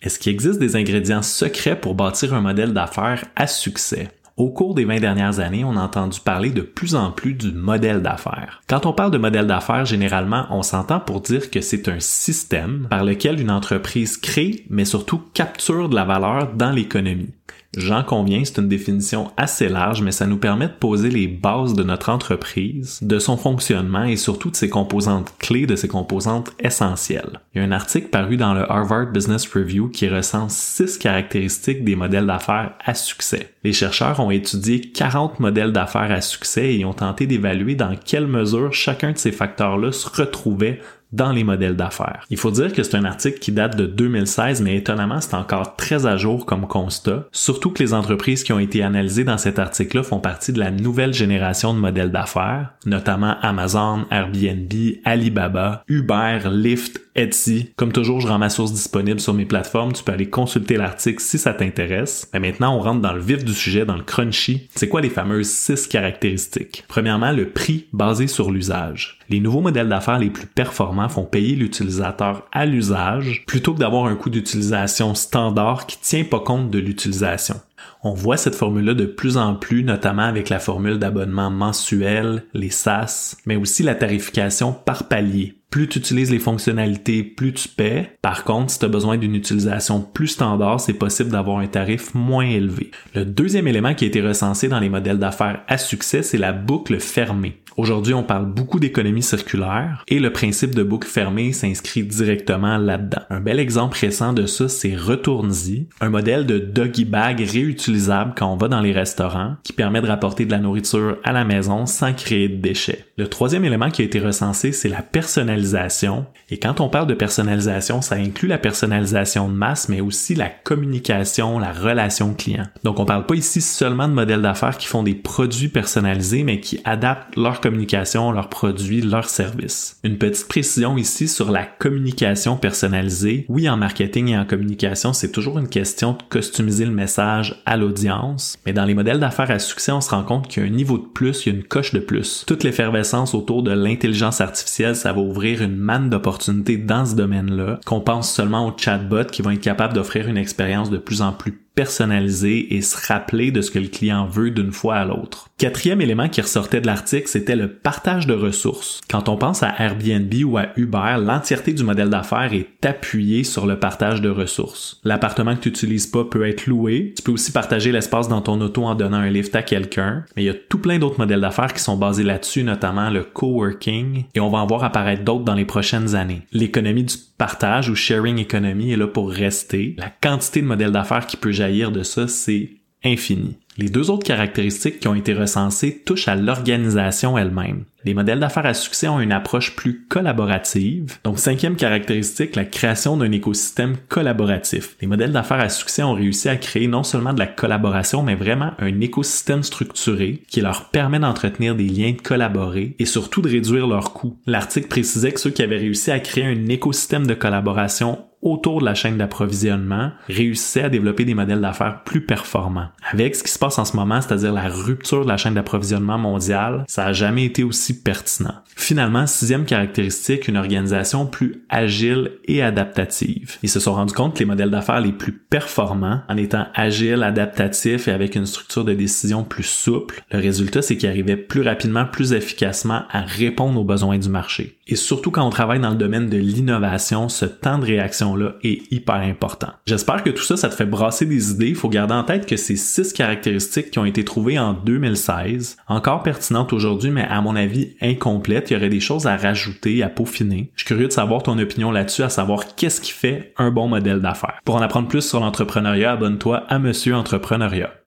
Est-ce qu'il existe des ingrédients secrets pour bâtir un modèle d'affaires à succès? Au cours des 20 dernières années, on a entendu parler de plus en plus du modèle d'affaires. Quand on parle de modèle d'affaires, généralement, on s'entend pour dire que c'est un système par lequel une entreprise crée, mais surtout capture de la valeur dans l'économie. J'en conviens, c'est une définition assez large, mais ça nous permet de poser les bases de notre entreprise, de son fonctionnement et surtout de ses composantes clés, de ses composantes essentielles. Il y a un article paru dans le Harvard Business Review qui recense six caractéristiques des modèles d'affaires à succès. Les chercheurs ont étudié 40 modèles d'affaires à succès et ont tenté d'évaluer dans quelle mesure chacun de ces facteurs-là se retrouvait dans les modèles d'affaires. Il faut dire que c'est un article qui date de 2016, mais étonnamment, c'est encore très à jour comme constat, surtout que les entreprises qui ont été analysées dans cet article-là font partie de la nouvelle génération de modèles d'affaires, notamment Amazon, Airbnb, Alibaba, Uber, Lyft, Etsy. Comme toujours, je rends ma source disponible sur mes plateformes, tu peux aller consulter l'article si ça t'intéresse. Mais maintenant, on rentre dans le vif du sujet, dans le crunchy. C'est quoi les fameuses six caractéristiques? Premièrement, le prix basé sur l'usage. Les nouveaux modèles d'affaires les plus performants font payer l'utilisateur à l'usage plutôt que d'avoir un coût d'utilisation standard qui tient pas compte de l'utilisation. On voit cette formule-là de plus en plus, notamment avec la formule d'abonnement mensuel, les SaaS, mais aussi la tarification par palier. Plus tu utilises les fonctionnalités, plus tu paies. Par contre, si tu as besoin d'une utilisation plus standard, c'est possible d'avoir un tarif moins élevé. Le deuxième élément qui a été recensé dans les modèles d'affaires à succès, c'est la boucle fermée. Aujourd'hui, on parle beaucoup d'économie circulaire et le principe de boucle fermée s'inscrit directement là-dedans. Un bel exemple récent de ça, c'est Retourne-y, un modèle de doggy bag réutilisable quand on va dans les restaurants qui permet de rapporter de la nourriture à la maison sans créer de déchets. Le troisième élément qui a été recensé, c'est la personnalisation. Et quand on parle de personnalisation, ça inclut la personnalisation de masse, mais aussi la communication, la relation client. Donc on parle pas ici seulement de modèles d'affaires qui font des produits personnalisés, mais qui adaptent leur communication, leurs produits, leurs services. Une petite précision ici sur la communication personnalisée. Oui, en marketing et en communication, c'est toujours une question de customiser le message à l'audience, mais dans les modèles d'affaires à succès, on se rend compte qu'il y a un niveau de plus, il y a une coche de plus. Autour de l'intelligence artificielle, ça va ouvrir une manne d'opportunités dans ce domaine-là, qu'on pense seulement aux chatbots qui vont être capables d'offrir une expérience de plus en plus personnaliser et se rappeler de ce que le client veut d'une fois à l'autre. Quatrième élément qui ressortait de l'article, c'était le partage de ressources. Quand on pense à Airbnb ou à Uber, l'entièreté du modèle d'affaires est appuyée sur le partage de ressources. L'appartement que tu n'utilises pas peut être loué. Tu peux aussi partager l'espace dans ton auto en donnant un lift à quelqu'un. Mais il y a tout plein d'autres modèles d'affaires qui sont basés là-dessus, notamment le coworking, et on va en voir apparaître d'autres dans les prochaines années. L'économie du partage ou sharing economy est là pour rester. La quantité de modèles d'affaires qui peut jaillir de ça, c'est infini. Les deux autres caractéristiques qui ont été recensées touchent à l'organisation elle-même. Les modèles d'affaires à succès ont une approche plus collaborative. Donc, cinquième caractéristique, la création d'un écosystème collaboratif. Les modèles d'affaires à succès ont réussi à créer non seulement de la collaboration, mais vraiment un écosystème structuré qui leur permet d'entretenir des liens de collaborer et surtout de réduire leurs coûts. L'article précisait que ceux qui avaient réussi à créer un écosystème de collaboration autour de la chaîne d'approvisionnement réussissaient à développer des modèles d'affaires plus performants. Avec ce qui se passe en ce moment, c'est-à-dire la rupture de la chaîne d'approvisionnement mondiale, ça n'a jamais été aussi pertinent. Finalement, sixième caractéristique, une organisation plus agile et adaptative. Ils se sont rendus compte que les modèles d'affaires les plus performants, en étant agiles, adaptatifs et avec une structure de décision plus souple, le résultat c'est qu'ils arrivaient plus rapidement, plus efficacement à répondre aux besoins du marché. Et surtout quand on travaille dans le domaine de l'innovation, ce temps de réaction-là est hyper important. J'espère que tout ça, ça te fait brasser des idées. Il faut garder en tête que ces six caractéristiques qui ont été trouvées en 2016, encore pertinentes aujourd'hui, mais à mon avis incomplètes, il y aurait des choses à rajouter, à peaufiner. Je suis curieux de savoir ton opinion là-dessus, à savoir qu'est-ce qui fait un bon modèle d'affaires. Pour en apprendre plus sur l'entrepreneuriat, abonne-toi à Monsieur Entrepreneuriat.